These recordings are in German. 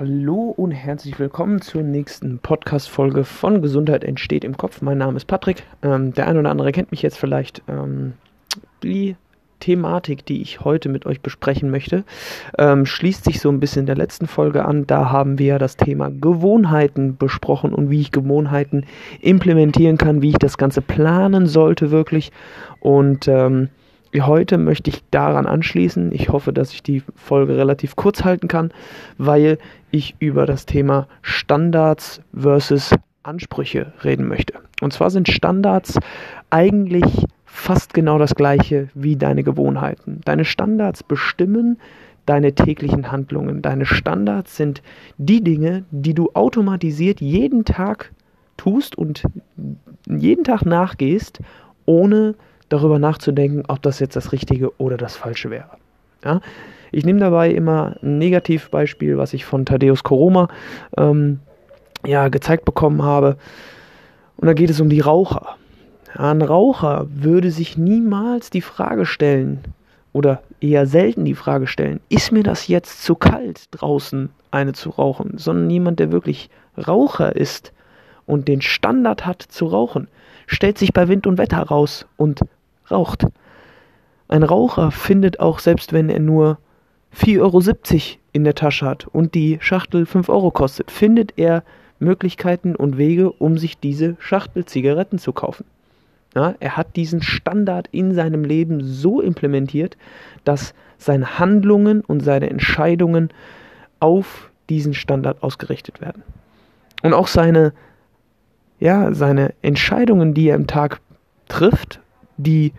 Hallo und herzlich willkommen zur nächsten Podcast-Folge von Gesundheit entsteht im Kopf. Mein Name ist Patrick. Ähm, der eine oder andere kennt mich jetzt vielleicht. Ähm, die Thematik, die ich heute mit euch besprechen möchte, ähm, schließt sich so ein bisschen der letzten Folge an. Da haben wir ja das Thema Gewohnheiten besprochen und wie ich Gewohnheiten implementieren kann, wie ich das Ganze planen sollte wirklich. Und ähm, Heute möchte ich daran anschließen. Ich hoffe, dass ich die Folge relativ kurz halten kann, weil ich über das Thema Standards versus Ansprüche reden möchte. Und zwar sind Standards eigentlich fast genau das gleiche wie deine Gewohnheiten. Deine Standards bestimmen deine täglichen Handlungen. Deine Standards sind die Dinge, die du automatisiert jeden Tag tust und jeden Tag nachgehst, ohne darüber nachzudenken, ob das jetzt das Richtige oder das Falsche wäre. Ja? Ich nehme dabei immer ein Negativbeispiel, was ich von Thaddeus Koroma ähm, ja, gezeigt bekommen habe. Und da geht es um die Raucher. Ein Raucher würde sich niemals die Frage stellen, oder eher selten die Frage stellen, ist mir das jetzt zu kalt draußen eine zu rauchen, sondern jemand, der wirklich Raucher ist und den Standard hat zu rauchen, stellt sich bei Wind und Wetter raus und raucht. Ein Raucher findet auch, selbst wenn er nur 4,70 Euro in der Tasche hat und die Schachtel 5 Euro kostet, findet er Möglichkeiten und Wege, um sich diese Schachtel Zigaretten zu kaufen. Ja, er hat diesen Standard in seinem Leben so implementiert, dass seine Handlungen und seine Entscheidungen auf diesen Standard ausgerichtet werden. Und auch seine, ja, seine Entscheidungen, die er im Tag trifft, die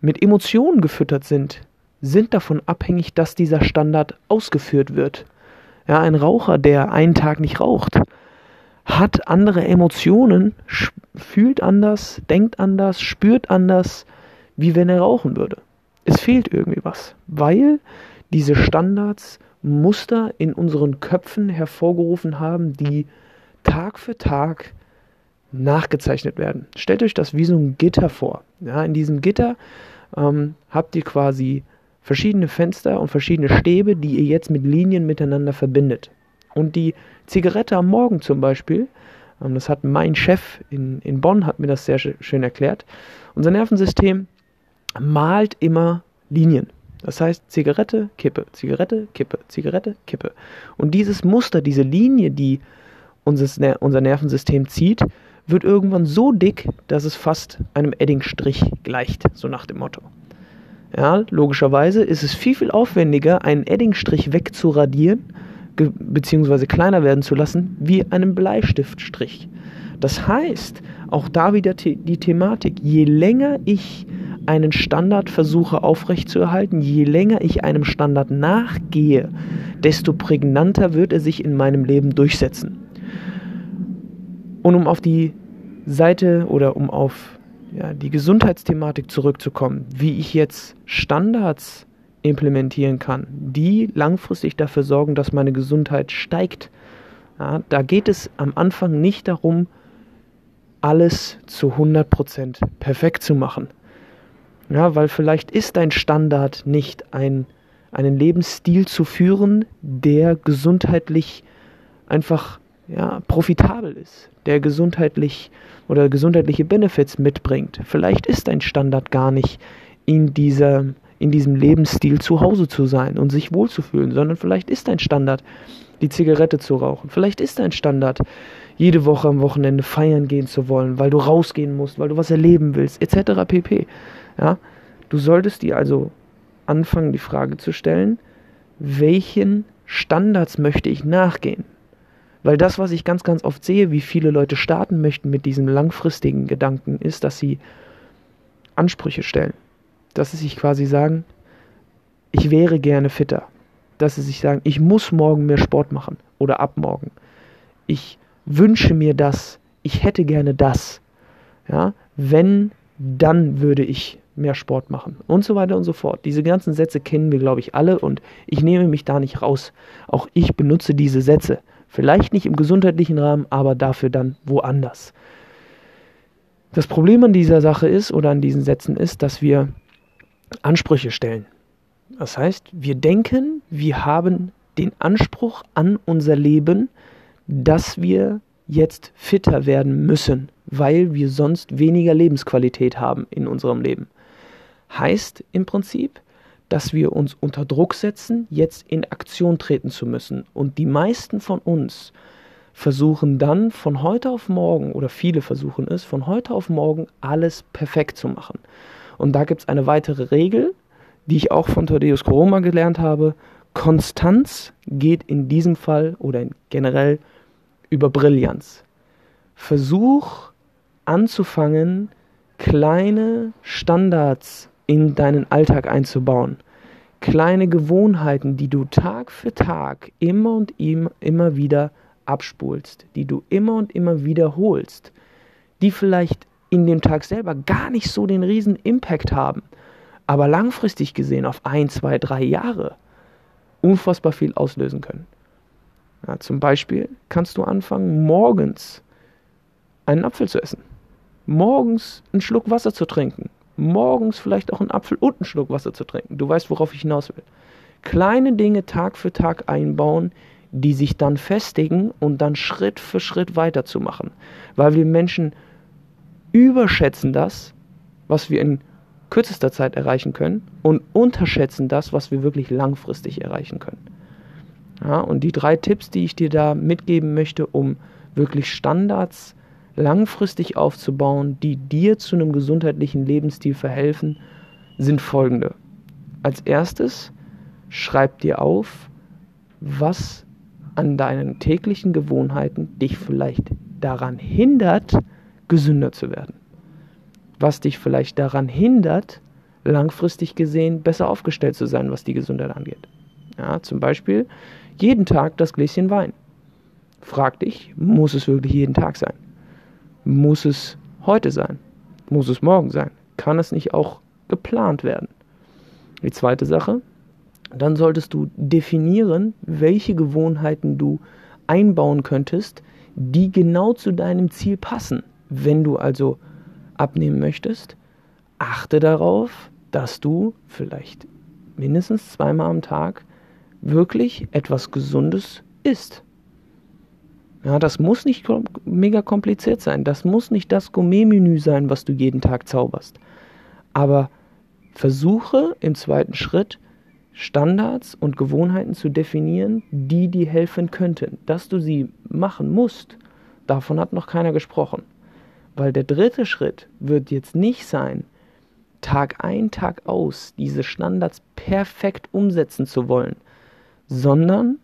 mit Emotionen gefüttert sind, sind davon abhängig, dass dieser Standard ausgeführt wird. Ja, ein Raucher, der einen Tag nicht raucht, hat andere Emotionen, fühlt anders, denkt anders, spürt anders, wie wenn er rauchen würde. Es fehlt irgendwie was, weil diese Standards Muster in unseren Köpfen hervorgerufen haben, die Tag für Tag nachgezeichnet werden. Stellt euch das wie so ein Gitter vor. Ja, in diesem Gitter ähm, habt ihr quasi verschiedene Fenster und verschiedene Stäbe, die ihr jetzt mit Linien miteinander verbindet. Und die Zigarette am Morgen zum Beispiel, ähm, das hat mein Chef in, in Bonn, hat mir das sehr schön erklärt, unser Nervensystem malt immer Linien. Das heißt Zigarette, Kippe, Zigarette, Kippe, Zigarette, Kippe. Und dieses Muster, diese Linie, die unser, unser Nervensystem zieht, wird irgendwann so dick, dass es fast einem Eddingstrich gleicht, so nach dem Motto. Ja, logischerweise ist es viel, viel aufwendiger, einen Eddingstrich wegzuradieren, beziehungsweise kleiner werden zu lassen, wie einen Bleistiftstrich. Das heißt, auch da wieder die Thematik, je länger ich einen Standard versuche aufrechtzuerhalten, je länger ich einem Standard nachgehe, desto prägnanter wird er sich in meinem Leben durchsetzen. Und um auf die Seite oder um auf ja, die Gesundheitsthematik zurückzukommen, wie ich jetzt Standards implementieren kann, die langfristig dafür sorgen, dass meine Gesundheit steigt. Ja, da geht es am Anfang nicht darum, alles zu 100% perfekt zu machen. Ja, weil vielleicht ist dein Standard nicht ein, einen Lebensstil zu führen, der gesundheitlich einfach ja, profitabel ist, der gesundheitlich oder gesundheitliche Benefits mitbringt. Vielleicht ist ein Standard gar nicht in dieser in diesem Lebensstil zu Hause zu sein und sich wohlzufühlen, sondern vielleicht ist ein Standard, die Zigarette zu rauchen. Vielleicht ist ein Standard, jede Woche am Wochenende feiern gehen zu wollen, weil du rausgehen musst, weil du was erleben willst, etc. pp. Ja? Du solltest dir also anfangen, die Frage zu stellen, welchen Standards möchte ich nachgehen? Weil das, was ich ganz, ganz oft sehe, wie viele Leute starten möchten mit diesem langfristigen Gedanken, ist, dass sie Ansprüche stellen. Dass sie sich quasi sagen, ich wäre gerne fitter. Dass sie sich sagen, ich muss morgen mehr Sport machen oder ab morgen. Ich wünsche mir das, ich hätte gerne das. Ja, wenn, dann würde ich mehr Sport machen und so weiter und so fort. Diese ganzen Sätze kennen wir, glaube ich, alle und ich nehme mich da nicht raus. Auch ich benutze diese Sätze. Vielleicht nicht im gesundheitlichen Rahmen, aber dafür dann woanders. Das Problem an dieser Sache ist oder an diesen Sätzen ist, dass wir Ansprüche stellen. Das heißt, wir denken, wir haben den Anspruch an unser Leben, dass wir jetzt fitter werden müssen, weil wir sonst weniger Lebensqualität haben in unserem Leben. Heißt im Prinzip, dass wir uns unter Druck setzen, jetzt in Aktion treten zu müssen. Und die meisten von uns versuchen dann von heute auf morgen, oder viele versuchen es, von heute auf morgen alles perfekt zu machen. Und da gibt es eine weitere Regel, die ich auch von Thaddeus Koroma gelernt habe. Konstanz geht in diesem Fall oder generell über Brillanz. Versuch anzufangen, kleine Standards in deinen Alltag einzubauen. Kleine Gewohnheiten, die du Tag für Tag immer und immer wieder abspulst, die du immer und immer wiederholst, die vielleicht in dem Tag selber gar nicht so den riesen Impact haben, aber langfristig gesehen auf ein, zwei, drei Jahre unfassbar viel auslösen können. Ja, zum Beispiel kannst du anfangen, morgens einen Apfel zu essen, morgens einen Schluck Wasser zu trinken, morgens vielleicht auch einen Apfel und einen Schluck Wasser zu trinken. Du weißt, worauf ich hinaus will. Kleine Dinge Tag für Tag einbauen, die sich dann festigen und dann Schritt für Schritt weiterzumachen. Weil wir Menschen überschätzen das, was wir in kürzester Zeit erreichen können und unterschätzen das, was wir wirklich langfristig erreichen können. Ja, und die drei Tipps, die ich dir da mitgeben möchte, um wirklich Standards langfristig aufzubauen, die dir zu einem gesundheitlichen Lebensstil verhelfen, sind folgende. Als erstes, schreib dir auf, was an deinen täglichen Gewohnheiten dich vielleicht daran hindert, gesünder zu werden. Was dich vielleicht daran hindert, langfristig gesehen besser aufgestellt zu sein, was die Gesundheit angeht. Ja, zum Beispiel jeden Tag das Gläschen Wein. Frag dich, muss es wirklich jeden Tag sein? Muss es heute sein? Muss es morgen sein? Kann es nicht auch geplant werden? Die zweite Sache, dann solltest du definieren, welche Gewohnheiten du einbauen könntest, die genau zu deinem Ziel passen. Wenn du also abnehmen möchtest, achte darauf, dass du vielleicht mindestens zweimal am Tag wirklich etwas Gesundes isst. Ja, das muss nicht mega kompliziert sein. Das muss nicht das Gourmet-Menü sein, was du jeden Tag zauberst. Aber versuche im zweiten Schritt Standards und Gewohnheiten zu definieren, die dir helfen könnten. Dass du sie machen musst, davon hat noch keiner gesprochen. Weil der dritte Schritt wird jetzt nicht sein, Tag ein, Tag aus diese Standards perfekt umsetzen zu wollen, sondern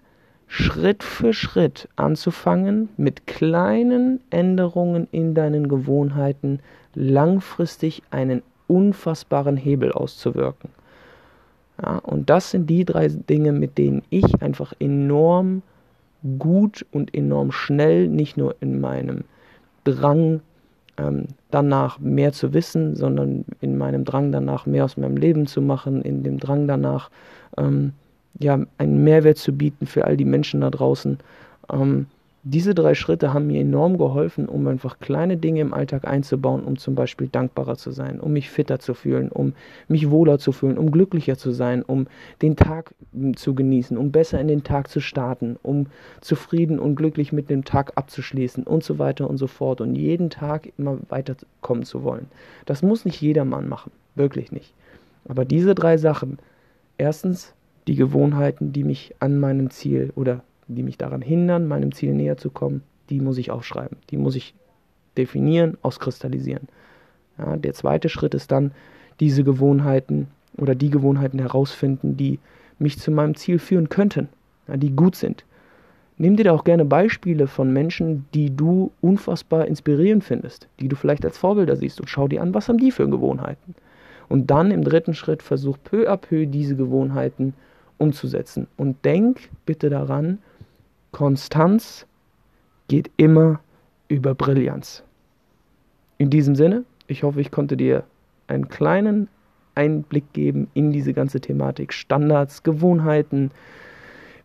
Schritt für Schritt anzufangen, mit kleinen Änderungen in deinen Gewohnheiten langfristig einen unfassbaren Hebel auszuwirken. Ja, und das sind die drei Dinge, mit denen ich einfach enorm gut und enorm schnell, nicht nur in meinem Drang ähm, danach mehr zu wissen, sondern in meinem Drang danach mehr aus meinem Leben zu machen, in dem Drang danach ähm, ja, einen Mehrwert zu bieten für all die Menschen da draußen. Ähm, diese drei Schritte haben mir enorm geholfen, um einfach kleine Dinge im Alltag einzubauen, um zum Beispiel dankbarer zu sein, um mich fitter zu fühlen, um mich wohler zu fühlen, um glücklicher zu sein, um den Tag hm, zu genießen, um besser in den Tag zu starten, um zufrieden und glücklich mit dem Tag abzuschließen und so weiter und so fort und jeden Tag immer weiterkommen zu wollen. Das muss nicht jedermann machen, wirklich nicht. Aber diese drei Sachen, erstens die Gewohnheiten, die mich an meinem Ziel oder die mich daran hindern, meinem Ziel näher zu kommen, die muss ich aufschreiben. Die muss ich definieren, auskristallisieren. Ja, der zweite Schritt ist dann, diese Gewohnheiten oder die Gewohnheiten herausfinden, die mich zu meinem Ziel führen könnten, ja, die gut sind. Nimm dir da auch gerne Beispiele von Menschen, die du unfassbar inspirierend findest, die du vielleicht als Vorbilder siehst und schau dir an, was haben die für Gewohnheiten. Und dann im dritten Schritt versuch peu à peu diese Gewohnheiten umzusetzen. Und denk bitte daran, Konstanz geht immer über Brillanz. In diesem Sinne, ich hoffe, ich konnte dir einen kleinen Einblick geben in diese ganze Thematik. Standards, Gewohnheiten.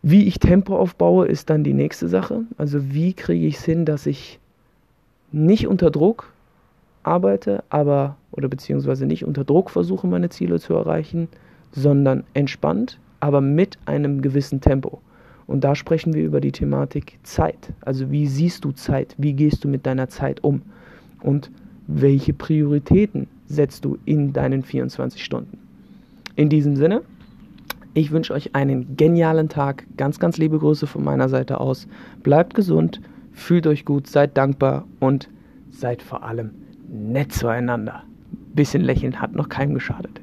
Wie ich Tempo aufbaue, ist dann die nächste Sache. Also wie kriege ich es hin, dass ich nicht unter Druck arbeite, aber oder beziehungsweise nicht unter Druck versuche, meine Ziele zu erreichen, sondern entspannt, aber mit einem gewissen Tempo. Und da sprechen wir über die Thematik Zeit. Also wie siehst du Zeit? Wie gehst du mit deiner Zeit um? Und welche Prioritäten setzt du in deinen 24 Stunden? In diesem Sinne, ich wünsche euch einen genialen Tag. Ganz, ganz liebe Grüße von meiner Seite aus. Bleibt gesund, fühlt euch gut, seid dankbar und seid vor allem nett zueinander. Bisschen lächeln hat noch keinem geschadet.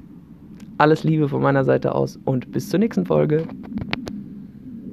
Alles Liebe von meiner Seite aus und bis zur nächsten Folge.